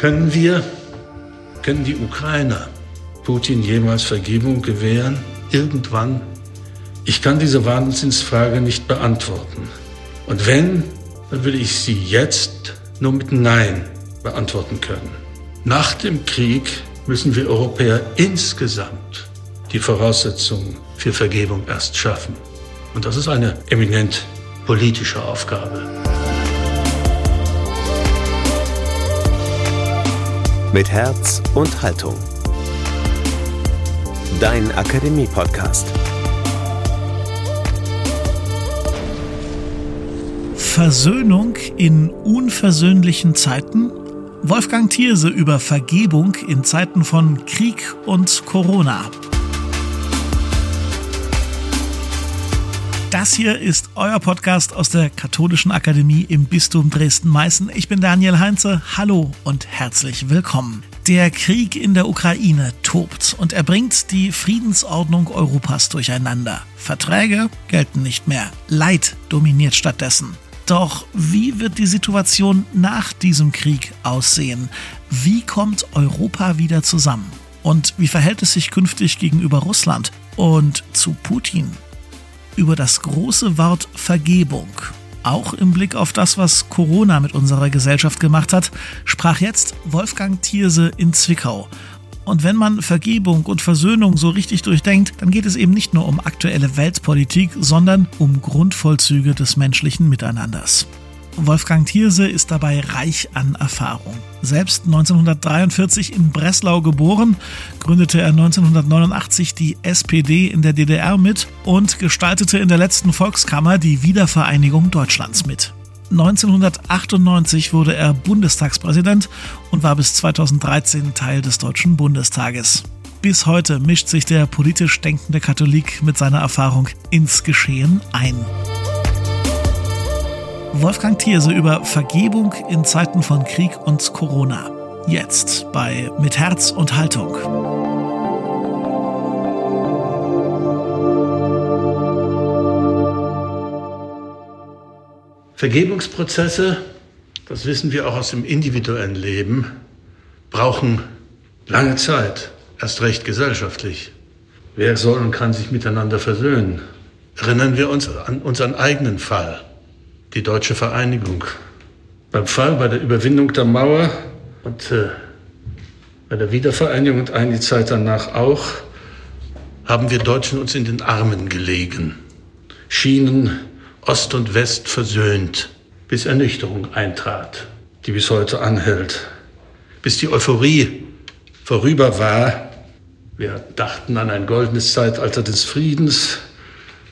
Können wir, können die Ukrainer Putin jemals Vergebung gewähren? Irgendwann? Ich kann diese Wahnsinnsfrage nicht beantworten. Und wenn, dann will ich sie jetzt nur mit Nein beantworten können. Nach dem Krieg müssen wir Europäer insgesamt die Voraussetzungen für Vergebung erst schaffen. Und das ist eine eminent politische Aufgabe. Mit Herz und Haltung. Dein Akademie-Podcast. Versöhnung in unversöhnlichen Zeiten? Wolfgang Thierse über Vergebung in Zeiten von Krieg und Corona. Das hier ist euer Podcast aus der Katholischen Akademie im Bistum Dresden-Meißen. Ich bin Daniel Heinze. Hallo und herzlich willkommen. Der Krieg in der Ukraine tobt und er bringt die Friedensordnung Europas durcheinander. Verträge gelten nicht mehr. Leid dominiert stattdessen. Doch wie wird die Situation nach diesem Krieg aussehen? Wie kommt Europa wieder zusammen? Und wie verhält es sich künftig gegenüber Russland und zu Putin? Über das große Wort Vergebung. Auch im Blick auf das, was Corona mit unserer Gesellschaft gemacht hat, sprach jetzt Wolfgang Thierse in Zwickau. Und wenn man Vergebung und Versöhnung so richtig durchdenkt, dann geht es eben nicht nur um aktuelle Weltpolitik, sondern um Grundvollzüge des menschlichen Miteinanders. Wolfgang Thierse ist dabei reich an Erfahrung. Selbst 1943 in Breslau geboren, gründete er 1989 die SPD in der DDR mit und gestaltete in der letzten Volkskammer die Wiedervereinigung Deutschlands mit. 1998 wurde er Bundestagspräsident und war bis 2013 Teil des Deutschen Bundestages. Bis heute mischt sich der politisch denkende Katholik mit seiner Erfahrung ins Geschehen ein. Wolfgang Thierse über Vergebung in Zeiten von Krieg und Corona. Jetzt bei Mit Herz und Haltung. Vergebungsprozesse, das wissen wir auch aus dem individuellen Leben, brauchen lange Zeit, erst recht gesellschaftlich. Wer soll und kann sich miteinander versöhnen? Erinnern wir uns an unseren eigenen Fall die deutsche Vereinigung. Beim Fall, bei der Überwindung der Mauer und äh, bei der Wiedervereinigung und einige Zeit danach auch, haben wir Deutschen uns in den Armen gelegen, schienen Ost und West versöhnt, bis Ernüchterung eintrat, die bis heute anhält, bis die Euphorie vorüber war. Wir dachten an ein goldenes Zeitalter des Friedens,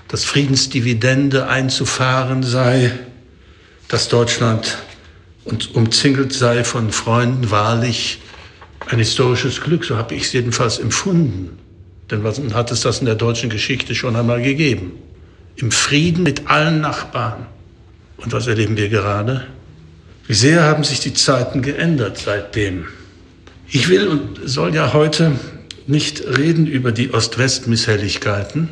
dass Friedensdividende einzufahren sei, dass Deutschland uns umzingelt sei von Freunden, wahrlich ein historisches Glück, so habe ich es jedenfalls empfunden. Denn was hat es das in der deutschen Geschichte schon einmal gegeben? Im Frieden mit allen Nachbarn. Und was erleben wir gerade? Wie sehr haben sich die Zeiten geändert seitdem? Ich will und soll ja heute nicht reden über die Ost-West-Misshelligkeiten,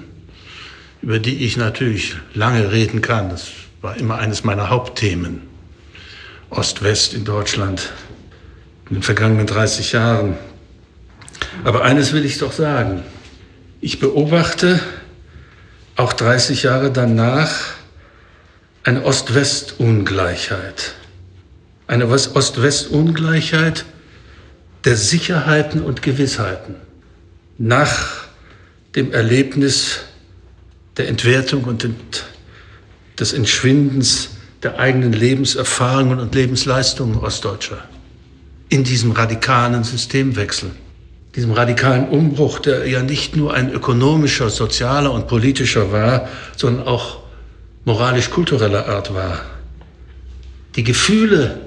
über die ich natürlich lange reden kann. Das war immer eines meiner Hauptthemen. Ost-West in Deutschland in den vergangenen 30 Jahren. Aber eines will ich doch sagen. Ich beobachte auch 30 Jahre danach eine Ost-West-Ungleichheit. Eine Ost-West-Ungleichheit der Sicherheiten und Gewissheiten. Nach dem Erlebnis der Entwertung und des Entschwindens der eigenen Lebenserfahrungen und Lebensleistungen Ostdeutscher. In diesem radikalen Systemwechsel, diesem radikalen Umbruch, der ja nicht nur ein ökonomischer, sozialer und politischer war, sondern auch moralisch-kultureller Art war. Die Gefühle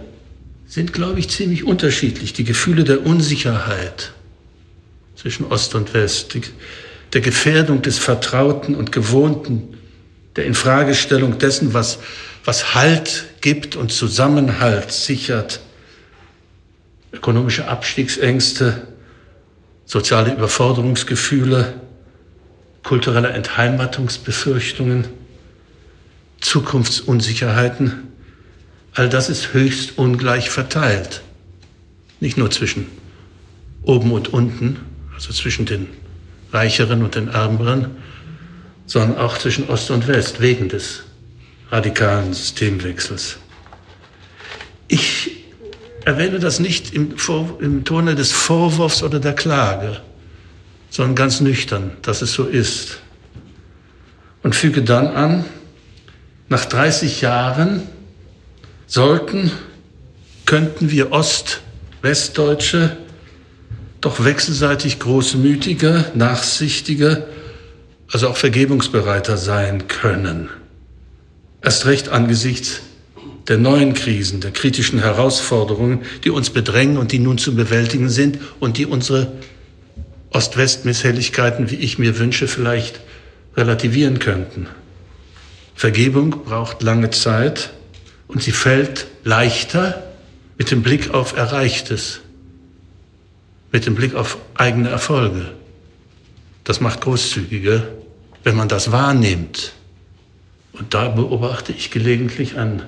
sind, glaube ich, ziemlich unterschiedlich. Die Gefühle der Unsicherheit zwischen Ost und West, die, der Gefährdung des Vertrauten und Gewohnten, der Infragestellung dessen, was, was Halt gibt und Zusammenhalt sichert, ökonomische Abstiegsängste, soziale Überforderungsgefühle, kulturelle Entheimatungsbefürchtungen, Zukunftsunsicherheiten, all das ist höchst ungleich verteilt. Nicht nur zwischen oben und unten, also zwischen den Reicheren und den Ärmeren, sondern auch zwischen Ost und West wegen des radikalen Systemwechsels. Ich erwähne das nicht im, Vor im Tone des Vorwurfs oder der Klage, sondern ganz nüchtern, dass es so ist. Und füge dann an, nach 30 Jahren sollten, könnten wir Ost-Westdeutsche doch wechselseitig großmütiger, nachsichtiger, also auch vergebungsbereiter sein können. Erst recht angesichts der neuen Krisen, der kritischen Herausforderungen, die uns bedrängen und die nun zu bewältigen sind und die unsere Ost-West-Misshelligkeiten, wie ich mir wünsche, vielleicht relativieren könnten. Vergebung braucht lange Zeit und sie fällt leichter mit dem Blick auf Erreichtes, mit dem Blick auf eigene Erfolge. Das macht großzügiger, wenn man das wahrnimmt. Und da beobachte ich gelegentlich an,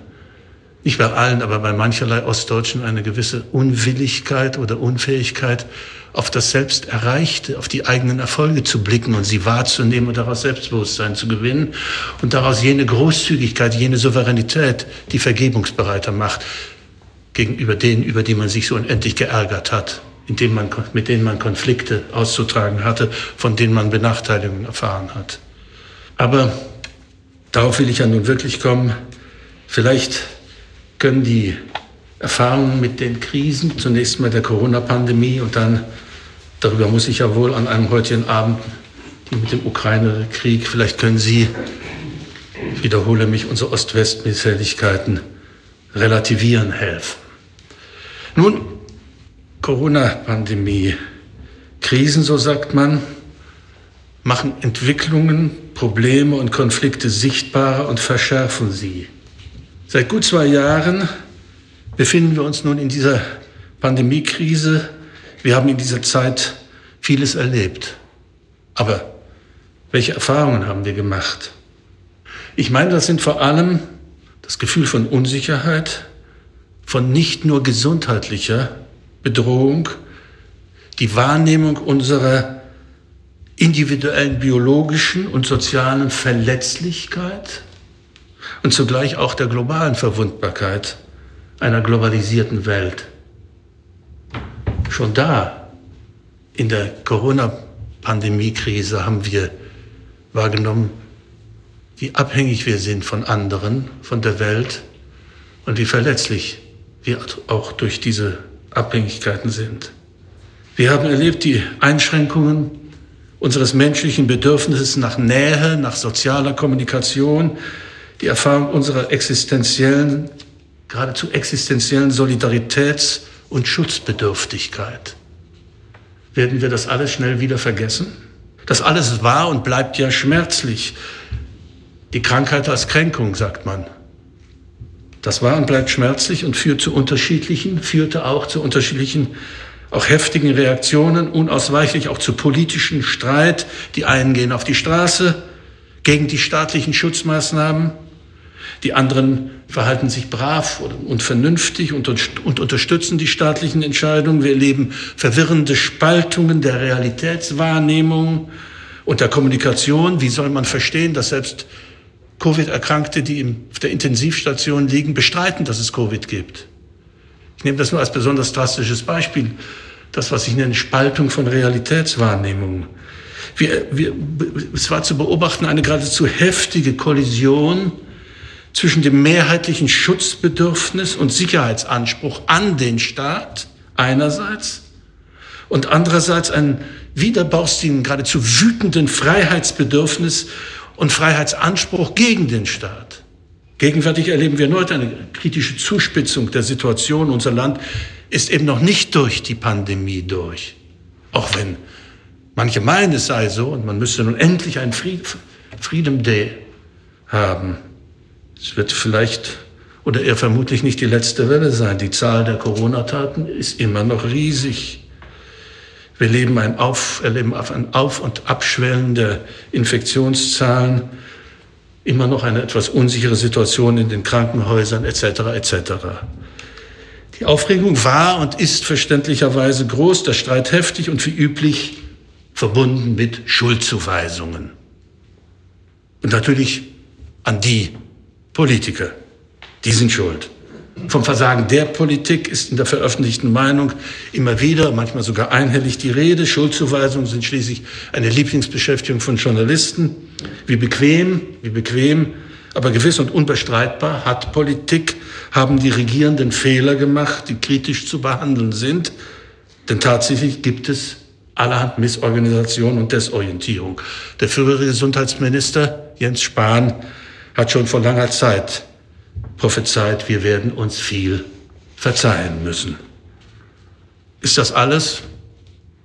nicht bei allen, aber bei mancherlei Ostdeutschen eine gewisse Unwilligkeit oder Unfähigkeit, auf das Selbsterreichte, auf die eigenen Erfolge zu blicken und sie wahrzunehmen und daraus Selbstbewusstsein zu gewinnen und daraus jene Großzügigkeit, jene Souveränität, die vergebungsbereiter macht gegenüber denen, über die man sich so unendlich geärgert hat, indem man, mit denen man Konflikte auszutragen hatte, von denen man Benachteiligungen erfahren hat. Aber darauf will ich ja nun wirklich kommen. Vielleicht können die Erfahrungen mit den Krisen, zunächst mal der Corona-Pandemie und dann, darüber muss ich ja wohl an einem heutigen Abend, die mit dem Ukraine-Krieg, vielleicht können Sie, ich wiederhole mich, unsere Ost-West-Misshelligkeiten relativieren helfen. Nun, Corona-Pandemie, Krisen, so sagt man, machen Entwicklungen, Probleme und Konflikte sichtbarer und verschärfen sie. Seit gut zwei Jahren befinden wir uns nun in dieser Pandemiekrise. Wir haben in dieser Zeit vieles erlebt. Aber welche Erfahrungen haben wir gemacht? Ich meine, das sind vor allem das Gefühl von Unsicherheit, von nicht nur gesundheitlicher Bedrohung, die Wahrnehmung unserer individuellen biologischen und sozialen Verletzlichkeit und zugleich auch der globalen Verwundbarkeit einer globalisierten Welt. Schon da, in der Corona-Pandemie-Krise, haben wir wahrgenommen, wie abhängig wir sind von anderen, von der Welt und wie verletzlich wir auch durch diese Abhängigkeiten sind. Wir haben erlebt die Einschränkungen unseres menschlichen Bedürfnisses nach Nähe, nach sozialer Kommunikation, die Erfahrung unserer existenziellen geradezu existenziellen Solidaritäts- und Schutzbedürftigkeit. Werden wir das alles schnell wieder vergessen? Das alles war und bleibt ja schmerzlich. Die Krankheit als Kränkung, sagt man. Das war und bleibt schmerzlich und führt zu unterschiedlichen, führte auch zu unterschiedlichen, auch heftigen Reaktionen, unausweichlich auch zu politischen Streit. Die einen gehen auf die Straße gegen die staatlichen Schutzmaßnahmen, die anderen verhalten sich brav und vernünftig und, und, unterstützen die staatlichen Entscheidungen. Wir erleben verwirrende Spaltungen der Realitätswahrnehmung und der Kommunikation. Wie soll man verstehen, dass selbst Covid-Erkrankte, die auf der Intensivstation liegen, bestreiten, dass es Covid gibt? Ich nehme das nur als besonders drastisches Beispiel. Das, was ich nenne Spaltung von Realitätswahrnehmung. Wir, wir, es war zu beobachten eine geradezu heftige Kollision zwischen dem mehrheitlichen Schutzbedürfnis und Sicherheitsanspruch an den Staat einerseits und andererseits einen widerborstigen, geradezu wütenden Freiheitsbedürfnis und Freiheitsanspruch gegen den Staat. Gegenwärtig erleben wir erneut eine kritische Zuspitzung der Situation. Unser Land ist eben noch nicht durch die Pandemie durch. Auch wenn manche meinen, es sei so und man müsste nun endlich einen Freedom Day haben. Es wird vielleicht oder eher vermutlich nicht die letzte Welle sein. Die Zahl der Corona-Taten ist immer noch riesig. Wir leben ein Auf, erleben ein Auf- und Abschwellen der Infektionszahlen, immer noch eine etwas unsichere Situation in den Krankenhäusern etc. etc. Die Aufregung war und ist verständlicherweise groß, der Streit heftig und wie üblich verbunden mit Schuldzuweisungen. Und natürlich an die Politiker. Die sind schuld. Vom Versagen der Politik ist in der veröffentlichten Meinung immer wieder, manchmal sogar einhellig die Rede. Schuldzuweisungen sind schließlich eine Lieblingsbeschäftigung von Journalisten. Wie bequem, wie bequem, aber gewiss und unbestreitbar hat Politik, haben die Regierenden Fehler gemacht, die kritisch zu behandeln sind. Denn tatsächlich gibt es allerhand Missorganisation und Desorientierung. Der frühere Gesundheitsminister Jens Spahn hat schon vor langer Zeit prophezeit, wir werden uns viel verzeihen müssen. Ist das alles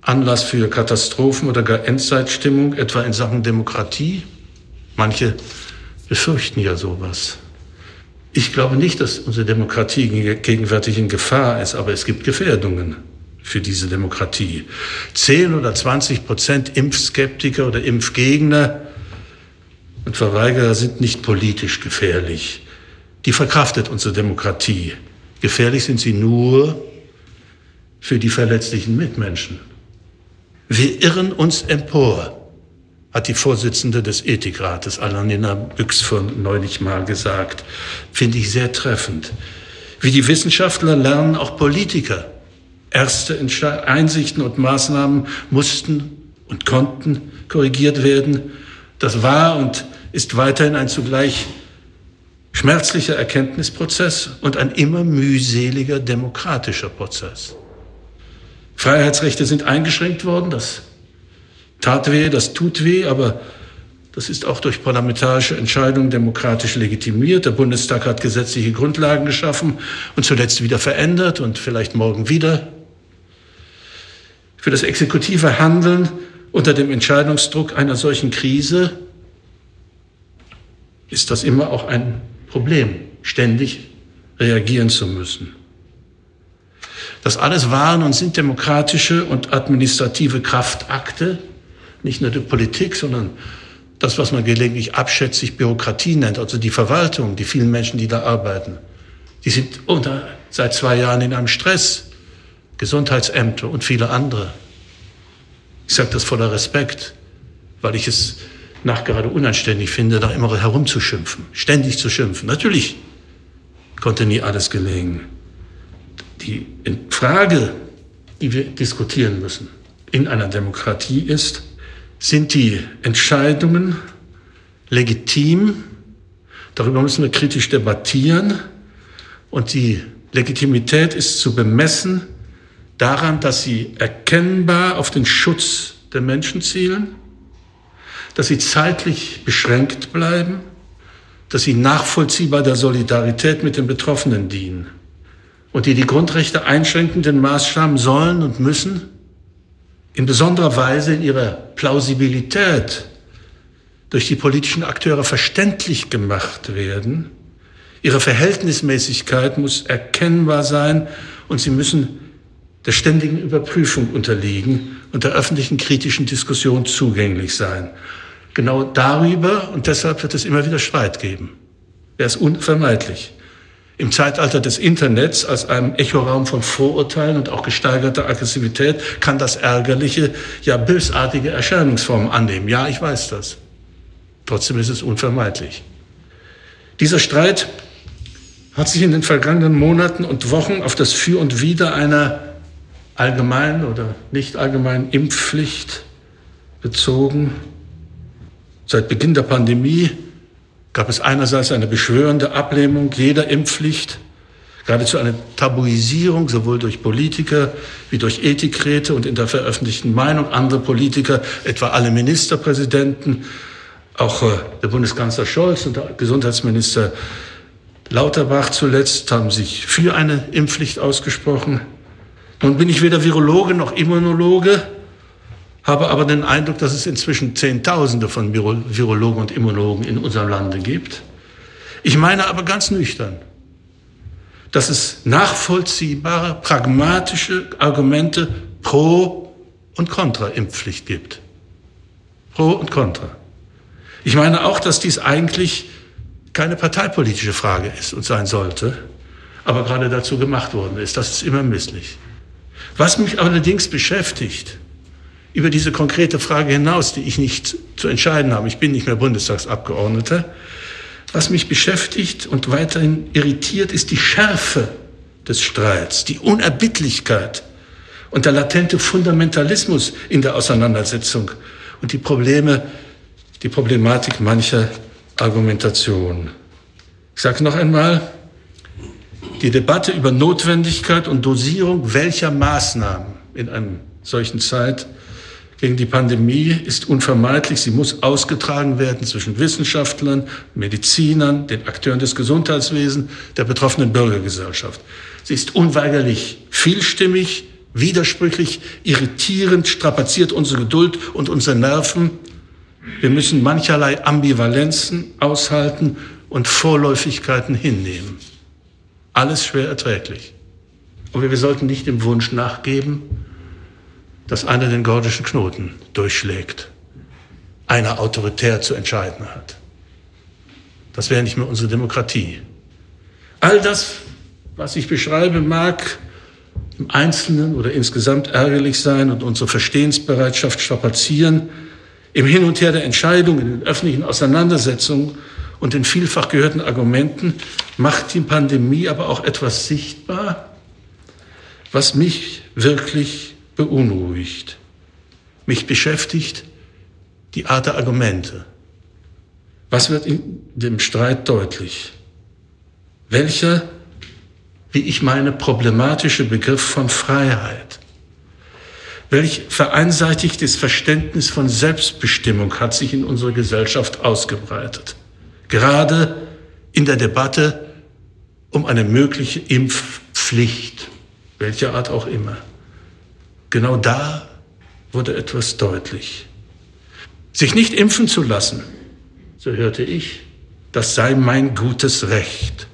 Anlass für Katastrophen oder gar Endzeitstimmung, etwa in Sachen Demokratie? Manche befürchten ja sowas. Ich glaube nicht, dass unsere Demokratie gegenwärtig in Gefahr ist, aber es gibt Gefährdungen für diese Demokratie. Zehn oder 20 Prozent Impfskeptiker oder Impfgegner und Verweigerer sind nicht politisch gefährlich die verkraftet unsere Demokratie. Gefährlich sind sie nur für die verletzlichen Mitmenschen. Wir irren uns empor, hat die Vorsitzende des Ethikrates, Alanina Büchs, von neulich mal gesagt. Finde ich sehr treffend. Wie die Wissenschaftler lernen auch Politiker. Erste Einsichten und Maßnahmen mussten und konnten korrigiert werden. Das war und ist weiterhin ein zugleich schmerzlicher Erkenntnisprozess und ein immer mühseliger demokratischer Prozess. Freiheitsrechte sind eingeschränkt worden, das tat weh, das tut weh, aber das ist auch durch parlamentarische Entscheidungen demokratisch legitimiert. Der Bundestag hat gesetzliche Grundlagen geschaffen und zuletzt wieder verändert und vielleicht morgen wieder. Für das exekutive Handeln unter dem Entscheidungsdruck einer solchen Krise ist das immer auch ein Problem, ständig reagieren zu müssen. Das alles waren und sind demokratische und administrative Kraftakte, nicht nur die Politik, sondern das, was man gelegentlich abschätzig Bürokratie nennt, also die Verwaltung, die vielen Menschen, die da arbeiten. Die sind unter, seit zwei Jahren in einem Stress. Gesundheitsämter und viele andere. Ich sage das voller Respekt, weil ich es nachgerade unanständig finde, da immer herumzuschimpfen, ständig zu schimpfen. Natürlich konnte nie alles gelingen. Die Frage, die wir diskutieren müssen in einer Demokratie ist, sind die Entscheidungen legitim? Darüber müssen wir kritisch debattieren. Und die Legitimität ist zu bemessen daran, dass sie erkennbar auf den Schutz der Menschen zielen dass sie zeitlich beschränkt bleiben, dass sie nachvollziehbar der Solidarität mit den Betroffenen dienen und die die Grundrechte einschränkenden Maßstaben sollen und müssen in besonderer Weise in ihrer Plausibilität durch die politischen Akteure verständlich gemacht werden. Ihre Verhältnismäßigkeit muss erkennbar sein und sie müssen der ständigen Überprüfung unterliegen und der öffentlichen kritischen Diskussion zugänglich sein. Genau darüber, und deshalb wird es immer wieder Streit geben. Der ist unvermeidlich. Im Zeitalter des Internets als einem Echoraum von Vorurteilen und auch gesteigerter Aggressivität kann das ärgerliche, ja bösartige Erscheinungsformen annehmen. Ja, ich weiß das. Trotzdem ist es unvermeidlich. Dieser Streit hat sich in den vergangenen Monaten und Wochen auf das Für und Wider einer allgemeinen oder nicht allgemeinen Impfpflicht bezogen. Seit Beginn der Pandemie gab es einerseits eine beschwörende Ablehnung jeder Impfpflicht, geradezu eine Tabuisierung sowohl durch Politiker wie durch Ethikräte und in der veröffentlichten Meinung. Andere Politiker, etwa alle Ministerpräsidenten, auch äh, der Bundeskanzler Scholz und der Gesundheitsminister Lauterbach zuletzt haben sich für eine Impfpflicht ausgesprochen. Nun bin ich weder Virologe noch Immunologe habe aber den Eindruck, dass es inzwischen Zehntausende von Virologen und Immunologen in unserem Lande gibt. Ich meine aber ganz nüchtern, dass es nachvollziehbare, pragmatische Argumente pro und contra Impfpflicht gibt. Pro und contra. Ich meine auch, dass dies eigentlich keine parteipolitische Frage ist und sein sollte. aber gerade dazu gemacht worden ist. Das ist immer misslich. Was mich allerdings beschäftigt, über diese konkrete Frage hinaus, die ich nicht zu entscheiden habe, ich bin nicht mehr Bundestagsabgeordneter, was mich beschäftigt und weiterhin irritiert, ist die Schärfe des Streits, die Unerbittlichkeit und der latente Fundamentalismus in der Auseinandersetzung und die Probleme, die Problematik mancher Argumentation. Ich sage noch einmal, die Debatte über Notwendigkeit und Dosierung welcher Maßnahmen in einer solchen Zeit gegen die Pandemie ist unvermeidlich. Sie muss ausgetragen werden zwischen Wissenschaftlern, Medizinern, den Akteuren des Gesundheitswesens, der betroffenen Bürgergesellschaft. Sie ist unweigerlich vielstimmig, widersprüchlich, irritierend, strapaziert unsere Geduld und unsere Nerven. Wir müssen mancherlei Ambivalenzen aushalten und Vorläufigkeiten hinnehmen. Alles schwer erträglich. Aber wir sollten nicht dem Wunsch nachgeben, dass einer den gordischen Knoten durchschlägt, einer autoritär zu entscheiden hat. Das wäre nicht mehr unsere Demokratie. All das, was ich beschreibe, mag im Einzelnen oder insgesamt ärgerlich sein und unsere Verstehensbereitschaft strapazieren, im Hin und Her der Entscheidungen, in den öffentlichen Auseinandersetzungen und den vielfach gehörten Argumenten macht die Pandemie aber auch etwas sichtbar, was mich wirklich beunruhigt. Mich beschäftigt die Art der Argumente. Was wird in dem Streit deutlich? Welcher, wie ich meine, problematische Begriff von Freiheit? Welch vereinseitigtes Verständnis von Selbstbestimmung hat sich in unserer Gesellschaft ausgebreitet? Gerade in der Debatte um eine mögliche Impfpflicht, welcher Art auch immer. Genau da wurde etwas deutlich. Sich nicht impfen zu lassen, so hörte ich, das sei mein gutes Recht.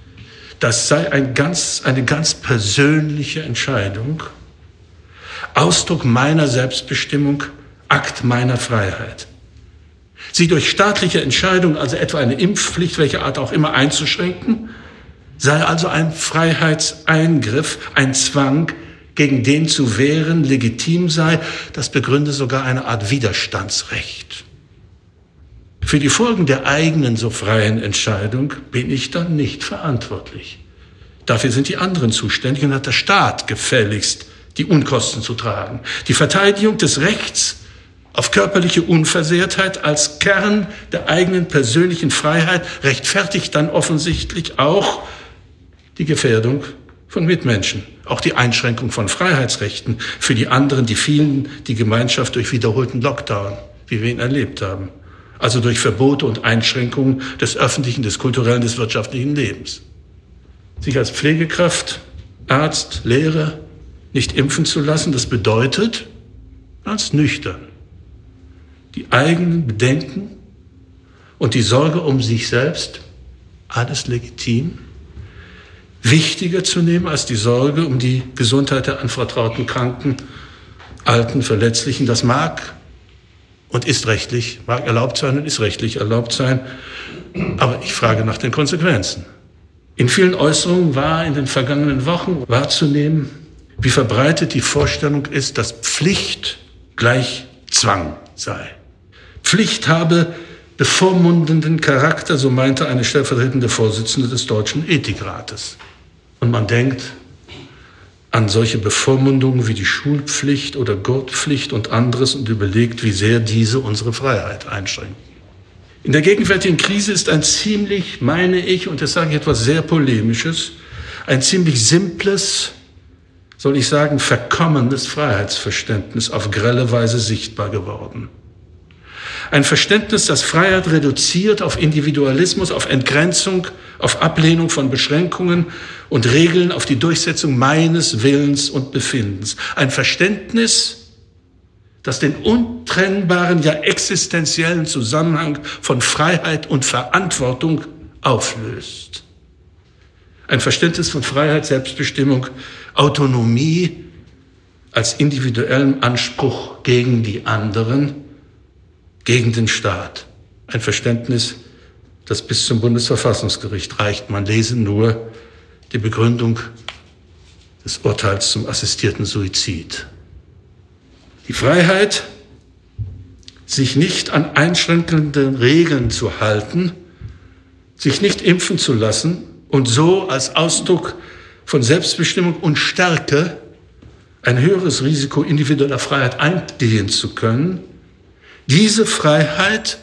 Das sei ein ganz, eine ganz persönliche Entscheidung, Ausdruck meiner Selbstbestimmung, Akt meiner Freiheit. Sie durch staatliche Entscheidung, also etwa eine Impfpflicht, welche Art auch immer, einzuschränken, sei also ein Freiheitseingriff, ein Zwang, gegen den zu wehren legitim sei, das begründe sogar eine Art Widerstandsrecht. Für die Folgen der eigenen so freien Entscheidung bin ich dann nicht verantwortlich. Dafür sind die anderen zuständig und hat der Staat gefälligst die Unkosten zu tragen. Die Verteidigung des Rechts auf körperliche Unversehrtheit als Kern der eigenen persönlichen Freiheit rechtfertigt dann offensichtlich auch die Gefährdung von Mitmenschen, auch die Einschränkung von Freiheitsrechten für die anderen, die vielen, die Gemeinschaft durch wiederholten Lockdown, wie wir ihn erlebt haben. Also durch Verbote und Einschränkungen des öffentlichen, des kulturellen, des wirtschaftlichen Lebens. Sich als Pflegekraft, Arzt, Lehrer nicht impfen zu lassen, das bedeutet, ganz nüchtern, die eigenen Bedenken und die Sorge um sich selbst, alles legitim, wichtiger zu nehmen als die Sorge um die Gesundheit der anvertrauten Kranken, Alten, Verletzlichen. Das mag und ist rechtlich, mag erlaubt sein und ist rechtlich erlaubt sein. Aber ich frage nach den Konsequenzen. In vielen Äußerungen war in den vergangenen Wochen wahrzunehmen, wie verbreitet die Vorstellung ist, dass Pflicht gleich Zwang sei. Pflicht habe bevormundenden Charakter, so meinte eine stellvertretende Vorsitzende des Deutschen Ethikrates. Und man denkt an solche Bevormundungen wie die Schulpflicht oder Gurtpflicht und anderes und überlegt, wie sehr diese unsere Freiheit einschränken. In der gegenwärtigen Krise ist ein ziemlich, meine ich, und das sage ich etwas sehr Polemisches, ein ziemlich simples, soll ich sagen, verkommenes Freiheitsverständnis auf grelle Weise sichtbar geworden. Ein Verständnis, das Freiheit reduziert auf Individualismus, auf Entgrenzung, auf Ablehnung von Beschränkungen und Regeln, auf die Durchsetzung meines Willens und Befindens. Ein Verständnis, das den untrennbaren, ja existenziellen Zusammenhang von Freiheit und Verantwortung auflöst. Ein Verständnis von Freiheit, Selbstbestimmung, Autonomie als individuellem Anspruch gegen die anderen, gegen den Staat. Ein Verständnis, das bis zum Bundesverfassungsgericht reicht. Man lese nur die Begründung des Urteils zum assistierten Suizid. Die Freiheit, sich nicht an einschränkenden Regeln zu halten, sich nicht impfen zu lassen und so als Ausdruck von Selbstbestimmung und Stärke ein höheres Risiko individueller Freiheit eingehen zu können. Diese Freiheit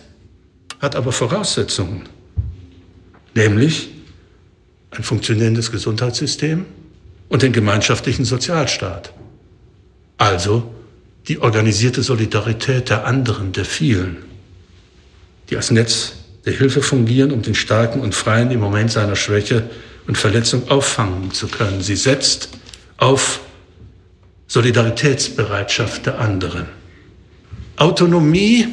hat aber Voraussetzungen, nämlich ein funktionierendes Gesundheitssystem und den gemeinschaftlichen Sozialstaat. Also die organisierte Solidarität der anderen, der vielen, die als Netz der Hilfe fungieren, um den Starken und Freien im Moment seiner Schwäche und Verletzung auffangen zu können. Sie setzt auf Solidaritätsbereitschaft der anderen. Autonomie,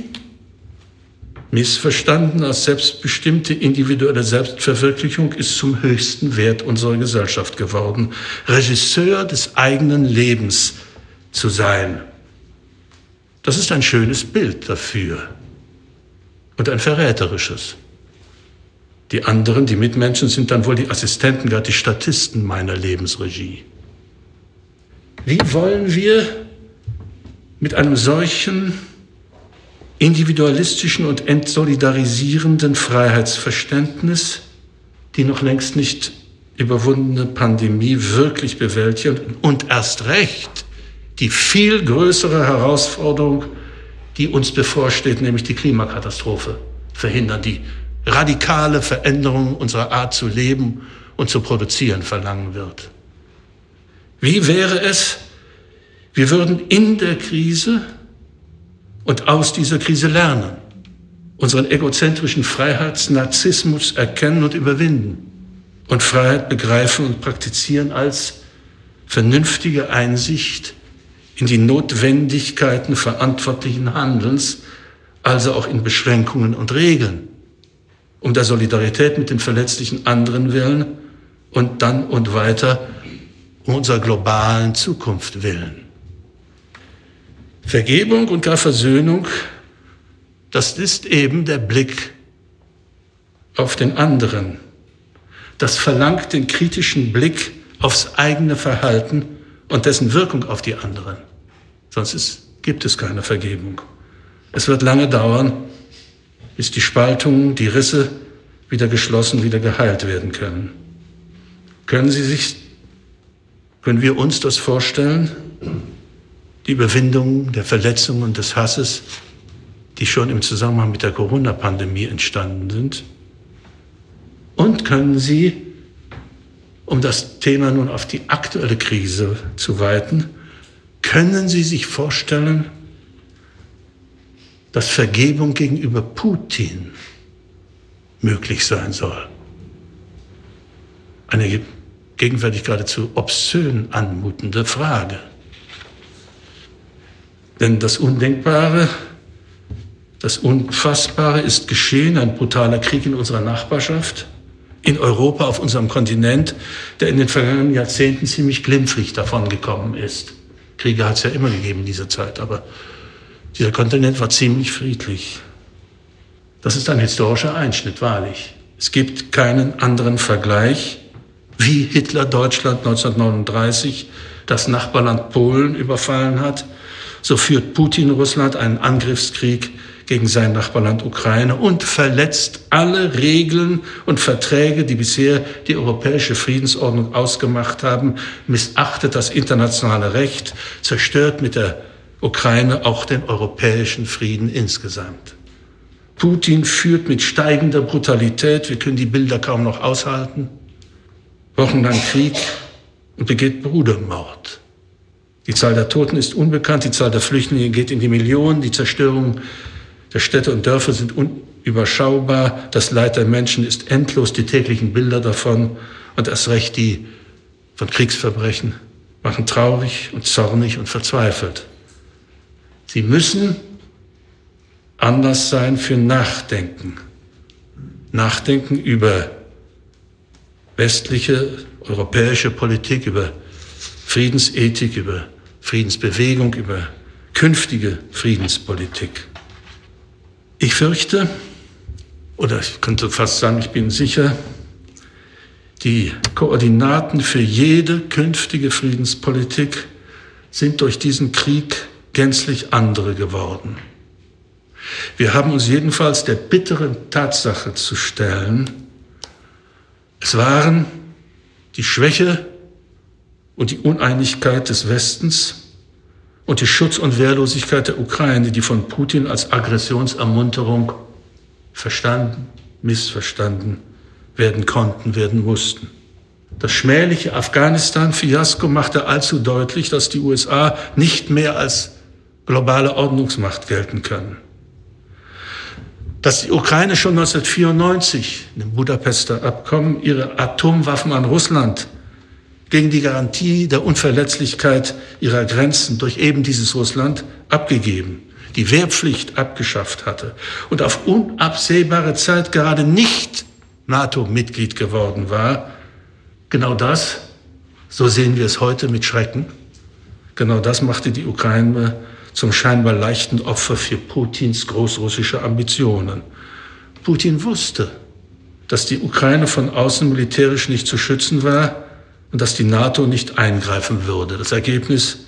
missverstanden als selbstbestimmte individuelle Selbstverwirklichung, ist zum höchsten Wert unserer Gesellschaft geworden. Regisseur des eigenen Lebens zu sein. Das ist ein schönes Bild dafür und ein verräterisches. Die anderen, die Mitmenschen, sind dann wohl die Assistenten, gar die Statisten meiner Lebensregie. Wie wollen wir mit einem solchen individualistischen und entsolidarisierenden Freiheitsverständnis die noch längst nicht überwundene Pandemie wirklich bewältigen und erst recht die viel größere Herausforderung, die uns bevorsteht, nämlich die Klimakatastrophe, verhindern, die radikale Veränderung unserer Art zu leben und zu produzieren verlangen wird. Wie wäre es, wir würden in der Krise und aus dieser Krise lernen, unseren egozentrischen Freiheitsnarzissmus erkennen und überwinden und Freiheit begreifen und praktizieren als vernünftige Einsicht in die Notwendigkeiten verantwortlichen Handelns, also auch in Beschränkungen und Regeln, um der Solidarität mit den verletzlichen anderen willen und dann und weiter um unserer globalen Zukunft willen. Vergebung und gar Versöhnung, das ist eben der Blick auf den anderen. Das verlangt den kritischen Blick aufs eigene Verhalten und dessen Wirkung auf die anderen. Sonst ist, gibt es keine Vergebung. Es wird lange dauern, bis die Spaltungen, die Risse wieder geschlossen, wieder geheilt werden können. Können Sie sich, können wir uns das vorstellen? Die Überwindung der Verletzungen und des Hasses, die schon im Zusammenhang mit der Corona-Pandemie entstanden sind? Und können Sie um das Thema nun auf die aktuelle Krise zu weiten, können Sie sich vorstellen, dass Vergebung gegenüber Putin möglich sein soll? Eine gegenwärtig geradezu obszön anmutende Frage. Denn das Undenkbare, das Unfassbare ist geschehen, ein brutaler Krieg in unserer Nachbarschaft in Europa, auf unserem Kontinent, der in den vergangenen Jahrzehnten ziemlich glimpflich davongekommen ist. Kriege hat es ja immer gegeben in dieser Zeit, aber dieser Kontinent war ziemlich friedlich. Das ist ein historischer Einschnitt, wahrlich. Es gibt keinen anderen Vergleich, wie Hitler Deutschland 1939 das Nachbarland Polen überfallen hat. So führt Putin Russland einen Angriffskrieg gegen sein Nachbarland Ukraine und verletzt alle Regeln und Verträge, die bisher die europäische Friedensordnung ausgemacht haben, missachtet das internationale Recht, zerstört mit der Ukraine auch den europäischen Frieden insgesamt. Putin führt mit steigender Brutalität, wir können die Bilder kaum noch aushalten, wochenlang Krieg und begeht Brudermord. Die Zahl der Toten ist unbekannt, die Zahl der Flüchtlinge geht in die Millionen, die Zerstörung der Städte und Dörfer sind unüberschaubar. Das Leid der Menschen ist endlos. Die täglichen Bilder davon und erst recht die von Kriegsverbrechen machen traurig und zornig und verzweifelt. Sie müssen anders sein für Nachdenken. Nachdenken über westliche, europäische Politik, über Friedensethik, über Friedensbewegung, über künftige Friedenspolitik. Ich fürchte, oder ich könnte fast sagen, ich bin sicher, Die Koordinaten für jede künftige Friedenspolitik sind durch diesen Krieg gänzlich andere geworden. Wir haben uns jedenfalls der bitteren Tatsache zu stellen, es waren die Schwäche und die Uneinigkeit des Westens und die Schutz- und Wehrlosigkeit der Ukraine, die von Putin als Aggressionsermunterung verstanden, missverstanden werden konnten, werden mussten. Das schmähliche Afghanistan-Fiasko machte allzu deutlich, dass die USA nicht mehr als globale Ordnungsmacht gelten können. Dass die Ukraine schon 1994 im Budapester Abkommen ihre Atomwaffen an Russland gegen die Garantie der Unverletzlichkeit ihrer Grenzen durch eben dieses Russland abgegeben, die Wehrpflicht abgeschafft hatte und auf unabsehbare Zeit gerade nicht NATO-Mitglied geworden war, genau das, so sehen wir es heute mit Schrecken, genau das machte die Ukraine zum scheinbar leichten Opfer für Putins großrussische Ambitionen. Putin wusste, dass die Ukraine von außen militärisch nicht zu schützen war und dass die NATO nicht eingreifen würde. Das Ergebnis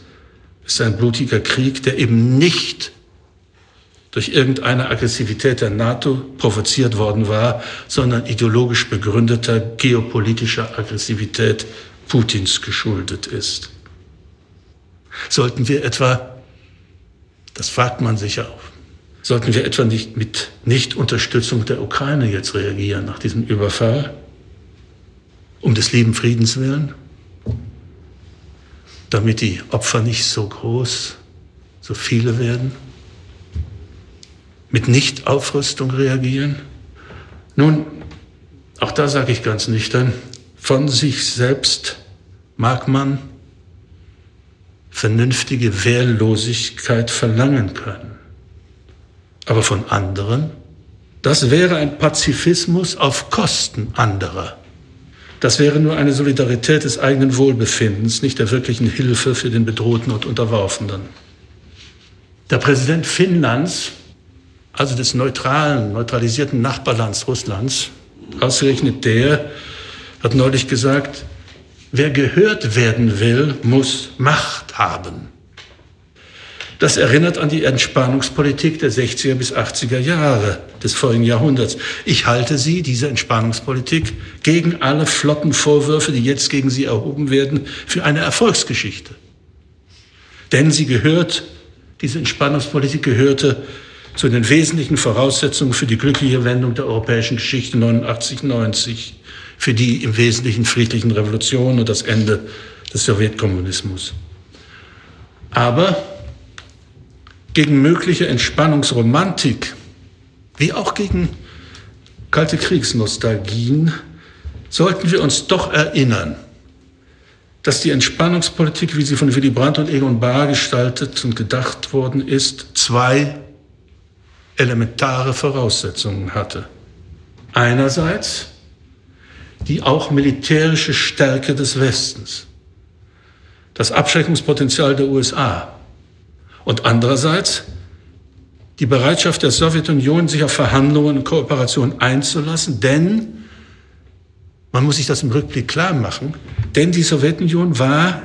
ist ein blutiger Krieg, der eben nicht durch irgendeine Aggressivität der NATO provoziert worden war, sondern ideologisch begründeter geopolitischer Aggressivität Putins geschuldet ist. Sollten wir etwa das fragt man sich auch. Sollten wir etwa nicht mit Nichtunterstützung der Ukraine jetzt reagieren nach diesem Überfall? Um des lieben Friedens willen? Damit die Opfer nicht so groß, so viele werden? Mit Nichtaufrüstung reagieren? Nun, auch da sage ich ganz nüchtern, von sich selbst mag man vernünftige Wehrlosigkeit verlangen können. Aber von anderen, das wäre ein Pazifismus auf Kosten anderer. Das wäre nur eine Solidarität des eigenen Wohlbefindens, nicht der wirklichen Hilfe für den Bedrohten und Unterworfenen. Der Präsident Finnlands, also des neutralen, neutralisierten Nachbarlands Russlands, ausgerechnet der, hat neulich gesagt, Wer gehört werden will, muss Macht haben. Das erinnert an die Entspannungspolitik der 60er bis 80er Jahre des vorigen Jahrhunderts. Ich halte sie, diese Entspannungspolitik, gegen alle flotten Vorwürfe, die jetzt gegen sie erhoben werden, für eine Erfolgsgeschichte. Denn sie gehört, diese Entspannungspolitik gehörte zu den wesentlichen Voraussetzungen für die glückliche Wendung der europäischen Geschichte 89-90 für die im Wesentlichen friedlichen Revolution und das Ende des Sowjetkommunismus. Aber gegen mögliche Entspannungsromantik, wie auch gegen kalte Kriegsnostalgien, sollten wir uns doch erinnern, dass die Entspannungspolitik, wie sie von Willy Brandt und Egon Bahr gestaltet und gedacht worden ist, zwei elementare Voraussetzungen hatte. Einerseits die auch militärische Stärke des Westens, das Abschreckungspotenzial der USA und andererseits die Bereitschaft der Sowjetunion, sich auf Verhandlungen und Kooperation einzulassen, denn man muss sich das im Rückblick klar machen, denn die Sowjetunion war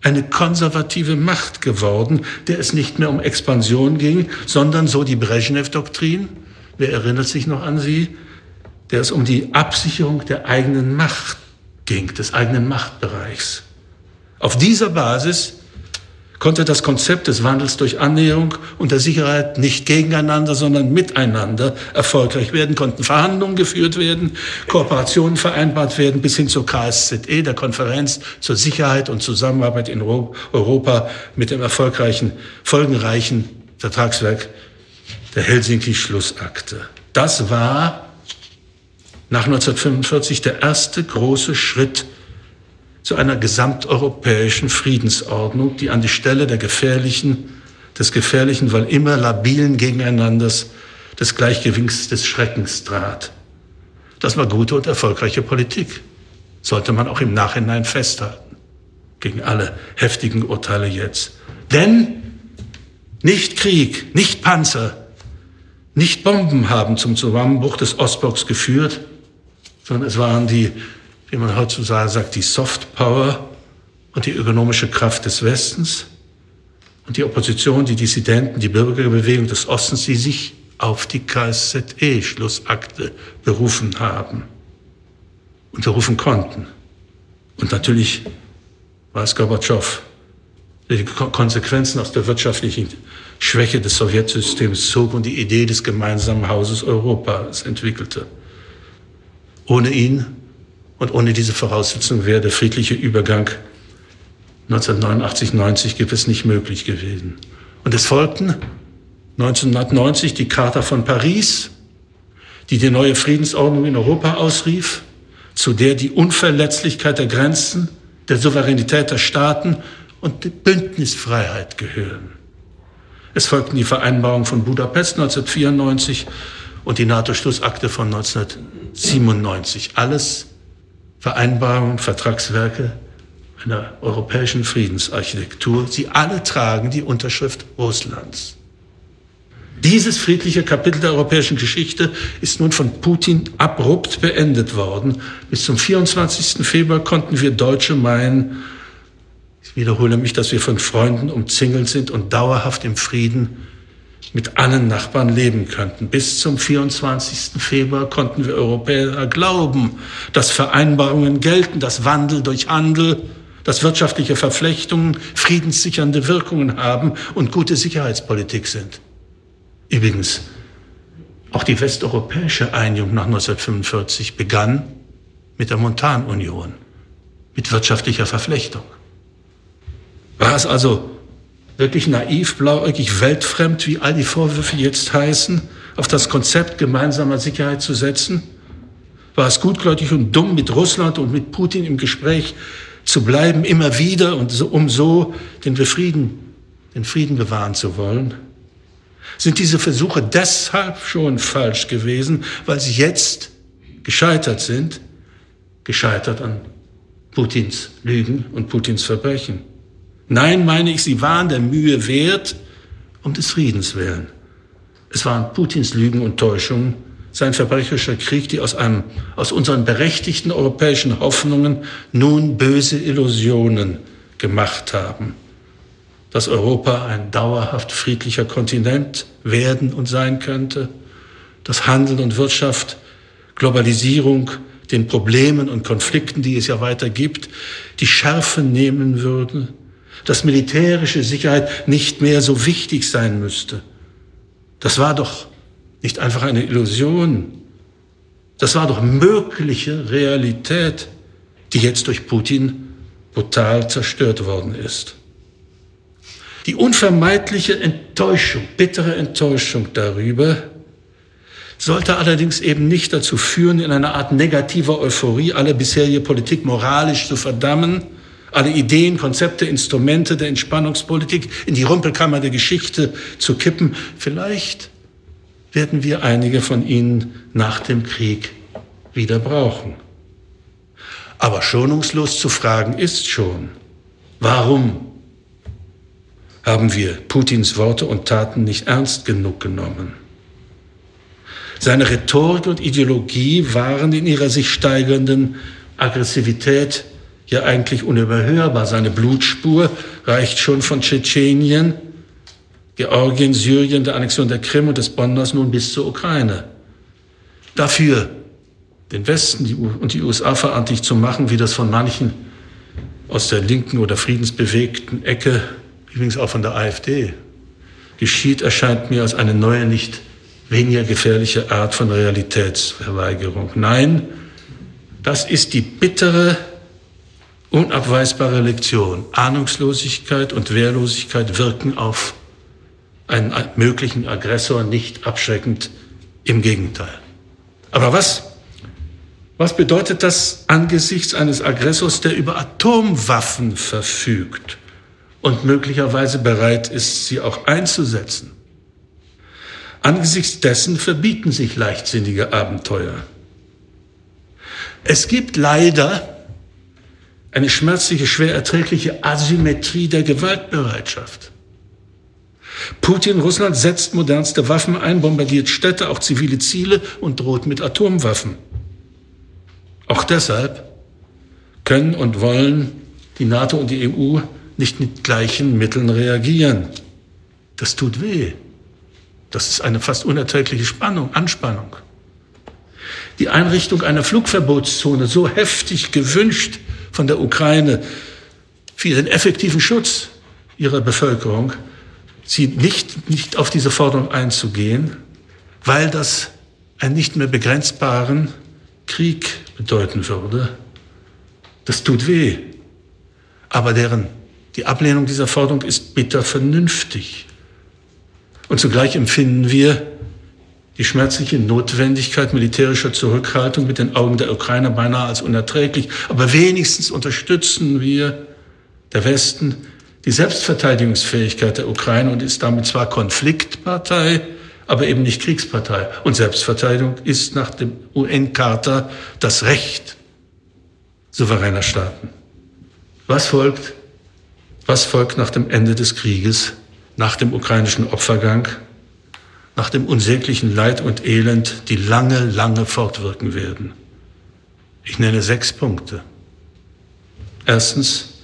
eine konservative Macht geworden, der es nicht mehr um Expansion ging, sondern so die Brezhnev-Doktrin, wer erinnert sich noch an sie, der es um die Absicherung der eigenen Macht ging, des eigenen Machtbereichs. Auf dieser Basis konnte das Konzept des Wandels durch Annäherung und der Sicherheit nicht gegeneinander, sondern miteinander erfolgreich werden, konnten Verhandlungen geführt werden, Kooperationen vereinbart werden, bis hin zur KSZE, der Konferenz zur Sicherheit und Zusammenarbeit in Europa mit dem erfolgreichen, folgenreichen Vertragswerk der Helsinki-Schlussakte. Das war nach 1945 der erste große Schritt zu einer gesamteuropäischen Friedensordnung, die an die Stelle der gefährlichen, des gefährlichen, weil immer labilen Gegeneinanders des Gleichgewichts des Schreckens trat. Das war gute und erfolgreiche Politik. Sollte man auch im Nachhinein festhalten. Gegen alle heftigen Urteile jetzt. Denn nicht Krieg, nicht Panzer, nicht Bomben haben zum Zusammenbruch des Ostblocks geführt, sondern es waren die wie man heutzutage sagt, die Soft Power und die ökonomische Kraft des Westens und die Opposition, die Dissidenten, die Bürgerbewegung des Ostens, die sich auf die KSZE-Schlussakte berufen haben und berufen konnten. Und natürlich war es Gorbatschow, der die Konsequenzen aus der wirtschaftlichen Schwäche des Sowjetsystems zog und die Idee des gemeinsamen Hauses Europas entwickelte. Ohne ihn und ohne diese Voraussetzung wäre der friedliche Übergang 1989, 90 gibt nicht möglich gewesen. Und es folgten 1990 die Charta von Paris, die die neue Friedensordnung in Europa ausrief, zu der die Unverletzlichkeit der Grenzen, der Souveränität der Staaten und die Bündnisfreiheit gehören. Es folgten die Vereinbarung von Budapest 1994 und die NATO-Schlussakte von 1997. Alles Vereinbarungen, Vertragswerke einer europäischen Friedensarchitektur. Sie alle tragen die Unterschrift Russlands. Dieses friedliche Kapitel der europäischen Geschichte ist nun von Putin abrupt beendet worden. Bis zum 24. Februar konnten wir Deutsche meinen, ich wiederhole mich, dass wir von Freunden umzingelt sind und dauerhaft im Frieden mit allen Nachbarn leben könnten. Bis zum 24. Februar konnten wir Europäer glauben, dass Vereinbarungen gelten, dass Wandel durch Handel, dass wirtschaftliche Verflechtungen friedenssichernde Wirkungen haben und gute Sicherheitspolitik sind. Übrigens, auch die westeuropäische Einigung nach 1945 begann mit der Montanunion, mit wirtschaftlicher Verflechtung. War es also wirklich naiv, blauäugig, weltfremd, wie all die Vorwürfe jetzt heißen, auf das Konzept gemeinsamer Sicherheit zu setzen? War es gutgläubig und dumm, mit Russland und mit Putin im Gespräch zu bleiben, immer wieder und so, um so den Frieden, den Frieden bewahren zu wollen? sind diese Versuche deshalb schon falsch gewesen, weil sie jetzt gescheitert sind, gescheitert an Putins Lügen und Putins Verbrechen. Nein, meine ich, sie waren der Mühe wert, um des Friedens willen. Es waren Putins Lügen und Täuschungen, sein verbrecherischer Krieg, die aus einem, aus unseren berechtigten europäischen Hoffnungen nun böse Illusionen gemacht haben. Dass Europa ein dauerhaft friedlicher Kontinent werden und sein könnte, dass Handel und Wirtschaft, Globalisierung den Problemen und Konflikten, die es ja weiter gibt, die Schärfe nehmen würden, dass militärische Sicherheit nicht mehr so wichtig sein müsste. Das war doch nicht einfach eine Illusion. Das war doch mögliche Realität, die jetzt durch Putin brutal zerstört worden ist. Die unvermeidliche Enttäuschung, bittere Enttäuschung darüber, sollte allerdings eben nicht dazu führen, in einer Art negativer Euphorie alle bisherige Politik moralisch zu verdammen, alle Ideen, Konzepte, Instrumente der Entspannungspolitik in die Rumpelkammer der Geschichte zu kippen. Vielleicht werden wir einige von ihnen nach dem Krieg wieder brauchen. Aber schonungslos zu fragen ist schon, warum haben wir Putins Worte und Taten nicht ernst genug genommen. Seine Rhetorik und Ideologie waren in ihrer sich steigernden Aggressivität ja eigentlich unüberhörbar. Seine Blutspur reicht schon von Tschetschenien, Georgien, Syrien, der Annexion der Krim und des Bonders nun bis zur Ukraine. Dafür den Westen und die USA verantwortlich zu machen, wie das von manchen aus der linken oder friedensbewegten Ecke übrigens auch von der AfD, geschieht, erscheint mir als eine neue, nicht weniger gefährliche Art von Realitätsverweigerung. Nein, das ist die bittere, unabweisbare Lektion. Ahnungslosigkeit und Wehrlosigkeit wirken auf einen möglichen Aggressor nicht abschreckend, im Gegenteil. Aber was, was bedeutet das angesichts eines Aggressors, der über Atomwaffen verfügt? und möglicherweise bereit ist, sie auch einzusetzen. Angesichts dessen verbieten sich leichtsinnige Abenteuer. Es gibt leider eine schmerzliche, schwer erträgliche Asymmetrie der Gewaltbereitschaft. Putin, Russland setzt modernste Waffen ein, bombardiert Städte, auch zivile Ziele und droht mit Atomwaffen. Auch deshalb, können und wollen die NATO und die EU nicht mit gleichen Mitteln reagieren. Das tut weh. Das ist eine fast unerträgliche Spannung, Anspannung. Die Einrichtung einer Flugverbotszone, so heftig gewünscht von der Ukraine für den effektiven Schutz ihrer Bevölkerung, sie nicht, nicht auf diese Forderung einzugehen, weil das einen nicht mehr begrenzbaren Krieg bedeuten würde. Das tut weh. Aber deren, die Ablehnung dieser Forderung ist bitter vernünftig. Und zugleich empfinden wir die schmerzliche Notwendigkeit militärischer Zurückhaltung mit den Augen der Ukrainer beinahe als unerträglich. Aber wenigstens unterstützen wir, der Westen, die Selbstverteidigungsfähigkeit der Ukraine und ist damit zwar Konfliktpartei, aber eben nicht Kriegspartei. Und Selbstverteidigung ist nach dem UN-Charta das Recht souveräner Staaten. Was folgt? Was folgt nach dem Ende des Krieges, nach dem ukrainischen Opfergang, nach dem unsäglichen Leid und Elend, die lange, lange fortwirken werden? Ich nenne sechs Punkte. Erstens,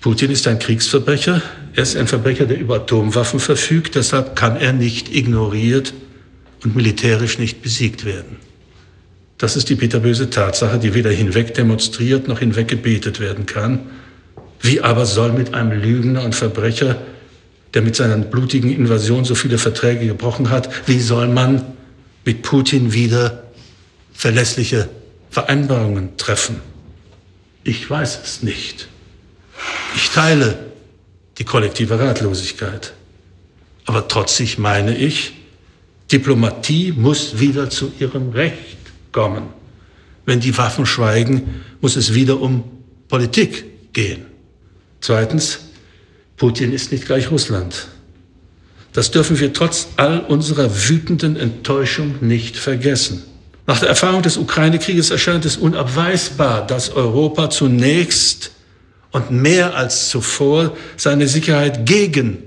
Putin ist ein Kriegsverbrecher. Er ist ein Verbrecher, der über Atomwaffen verfügt. Deshalb kann er nicht ignoriert und militärisch nicht besiegt werden. Das ist die bitterböse Tatsache, die weder hinweg demonstriert noch hinweg gebetet werden kann. Wie aber soll mit einem Lügner und Verbrecher, der mit seiner blutigen Invasion so viele Verträge gebrochen hat, wie soll man mit Putin wieder verlässliche Vereinbarungen treffen? Ich weiß es nicht. Ich teile die kollektive Ratlosigkeit. Aber trotzig meine ich, Diplomatie muss wieder zu ihrem Recht kommen. Wenn die Waffen schweigen, muss es wieder um Politik gehen. Zweitens, Putin ist nicht gleich Russland. Das dürfen wir trotz all unserer wütenden Enttäuschung nicht vergessen. Nach der Erfahrung des Ukraine-Krieges erscheint es unabweisbar, dass Europa zunächst und mehr als zuvor seine Sicherheit gegen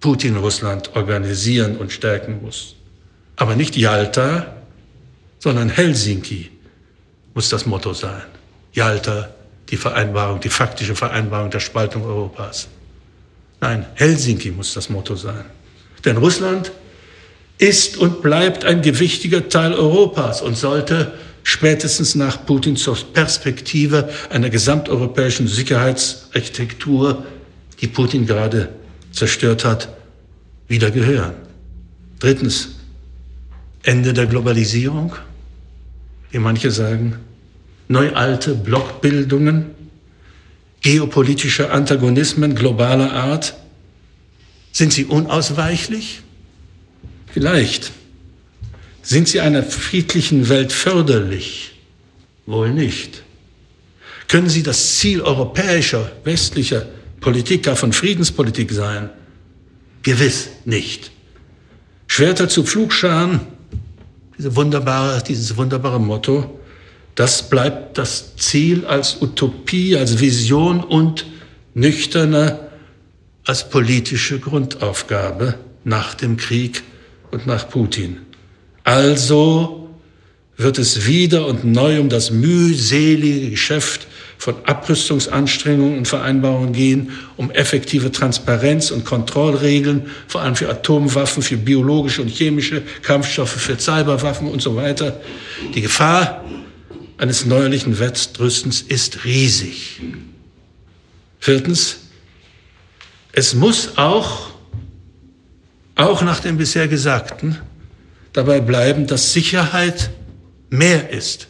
Putin-Russland organisieren und stärken muss. Aber nicht Yalta, sondern Helsinki muss das Motto sein. Yalta, die Vereinbarung, die faktische Vereinbarung der Spaltung Europas. Nein, Helsinki muss das Motto sein. Denn Russland ist und bleibt ein gewichtiger Teil Europas und sollte spätestens nach Putin zur Perspektive einer gesamteuropäischen Sicherheitsarchitektur, die Putin gerade zerstört hat, wieder gehören. Drittens, Ende der Globalisierung, wie manche sagen, neualte Blockbildungen, geopolitische Antagonismen globaler Art. Sind sie unausweichlich? Vielleicht. Sind sie einer friedlichen Welt förderlich? Wohl nicht. Können sie das Ziel europäischer, westlicher Politik, gar von Friedenspolitik sein? Gewiss nicht. Schwerter zu Pflugscharen, diese wunderbare, dieses wunderbare Motto, das bleibt das Ziel als Utopie, als Vision und nüchterner als politische Grundaufgabe nach dem Krieg und nach Putin. Also wird es wieder und neu um das mühselige Geschäft von Abrüstungsanstrengungen und Vereinbarungen gehen, um effektive Transparenz und Kontrollregeln, vor allem für Atomwaffen, für biologische und chemische Kampfstoffe, für Cyberwaffen und so weiter. Die Gefahr eines neuerlichen Wettrüstens ist riesig. Viertens, es muss auch, auch nach dem bisher Gesagten, dabei bleiben, dass Sicherheit mehr ist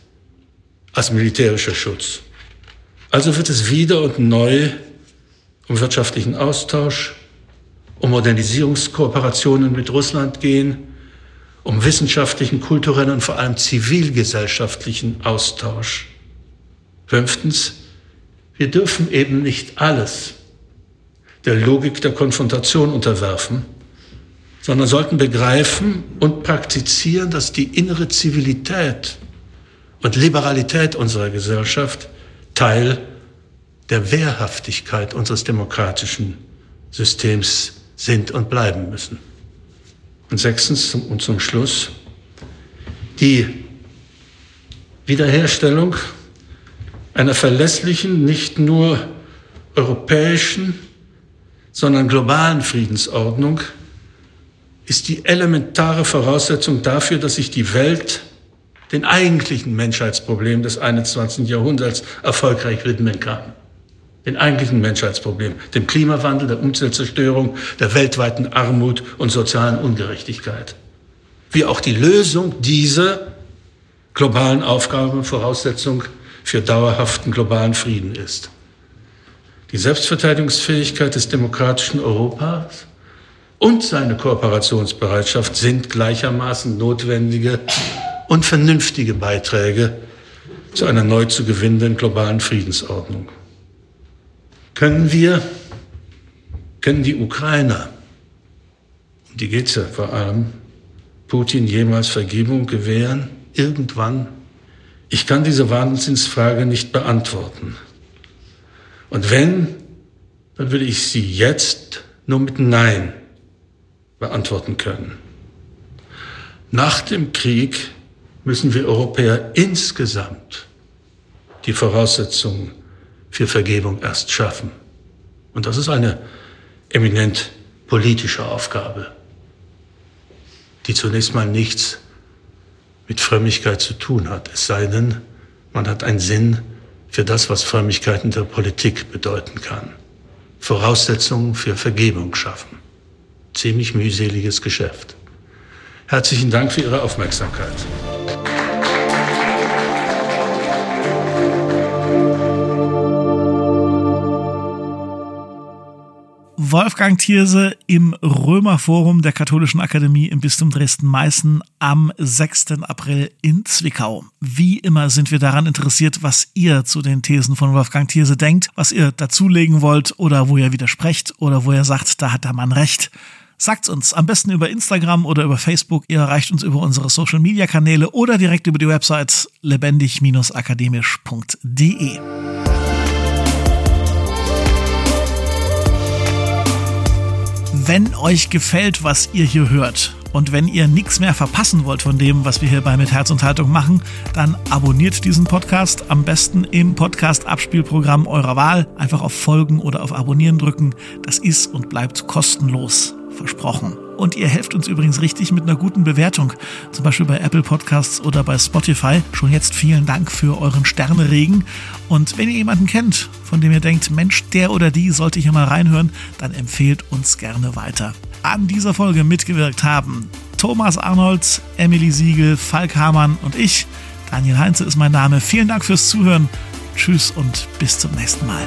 als militärischer Schutz. Also wird es wieder und neu um wirtschaftlichen Austausch, um Modernisierungskooperationen mit Russland gehen, um wissenschaftlichen, kulturellen und vor allem zivilgesellschaftlichen Austausch. Fünftens, wir dürfen eben nicht alles der Logik der Konfrontation unterwerfen, sondern sollten begreifen und praktizieren, dass die innere Zivilität und Liberalität unserer Gesellschaft Teil der Wehrhaftigkeit unseres demokratischen Systems sind und bleiben müssen. Und sechstens und zum Schluss die Wiederherstellung einer verlässlichen, nicht nur europäischen, sondern globalen Friedensordnung ist die elementare Voraussetzung dafür, dass sich die Welt den eigentlichen Menschheitsproblemen des 21. Jahrhunderts erfolgreich widmen kann. Den eigentlichen Menschheitsproblemen, dem Klimawandel, der Umweltzerstörung, der weltweiten Armut und sozialen Ungerechtigkeit. Wie auch die Lösung dieser globalen Aufgaben Voraussetzung für dauerhaften globalen Frieden ist. Die Selbstverteidigungsfähigkeit des demokratischen Europas und seine Kooperationsbereitschaft sind gleichermaßen notwendige und vernünftige Beiträge zu einer neu zu gewinnenden globalen Friedensordnung. Können wir, können die Ukrainer, die geht es ja vor allem, Putin jemals Vergebung gewähren? Irgendwann? Ich kann diese Wahnsinnsfrage nicht beantworten. Und wenn, dann würde ich sie jetzt nur mit Nein beantworten können. Nach dem Krieg müssen wir Europäer insgesamt die Voraussetzungen für Vergebung erst schaffen. Und das ist eine eminent politische Aufgabe, die zunächst mal nichts mit Frömmigkeit zu tun hat, es sei denn, man hat einen Sinn für das, was Frömmigkeit in der Politik bedeuten kann. Voraussetzungen für Vergebung schaffen. Ziemlich mühseliges Geschäft. Herzlichen Dank für Ihre Aufmerksamkeit. Wolfgang Thierse im Römerforum der Katholischen Akademie im Bistum Dresden-Meißen am 6. April in Zwickau. Wie immer sind wir daran interessiert, was ihr zu den Thesen von Wolfgang Thierse denkt, was ihr dazulegen wollt oder wo ihr widersprecht oder wo ihr sagt, da hat der Mann recht. Sagt's uns am besten über Instagram oder über Facebook. Ihr erreicht uns über unsere Social Media Kanäle oder direkt über die Website lebendig-akademisch.de. Wenn euch gefällt, was ihr hier hört und wenn ihr nichts mehr verpassen wollt von dem, was wir hier bei Mit Herz und Haltung machen, dann abonniert diesen Podcast am besten im Podcast-Abspielprogramm eurer Wahl. Einfach auf Folgen oder auf Abonnieren drücken. Das ist und bleibt kostenlos. Versprochen. Und ihr helft uns übrigens richtig mit einer guten Bewertung, zum Beispiel bei Apple Podcasts oder bei Spotify. Schon jetzt vielen Dank für euren Sterneregen. Und wenn ihr jemanden kennt, von dem ihr denkt, Mensch, der oder die sollte hier mal reinhören, dann empfehlt uns gerne weiter. An dieser Folge mitgewirkt haben Thomas Arnold, Emily Siegel, Falk Hamann und ich. Daniel Heinze ist mein Name. Vielen Dank fürs Zuhören. Tschüss und bis zum nächsten Mal.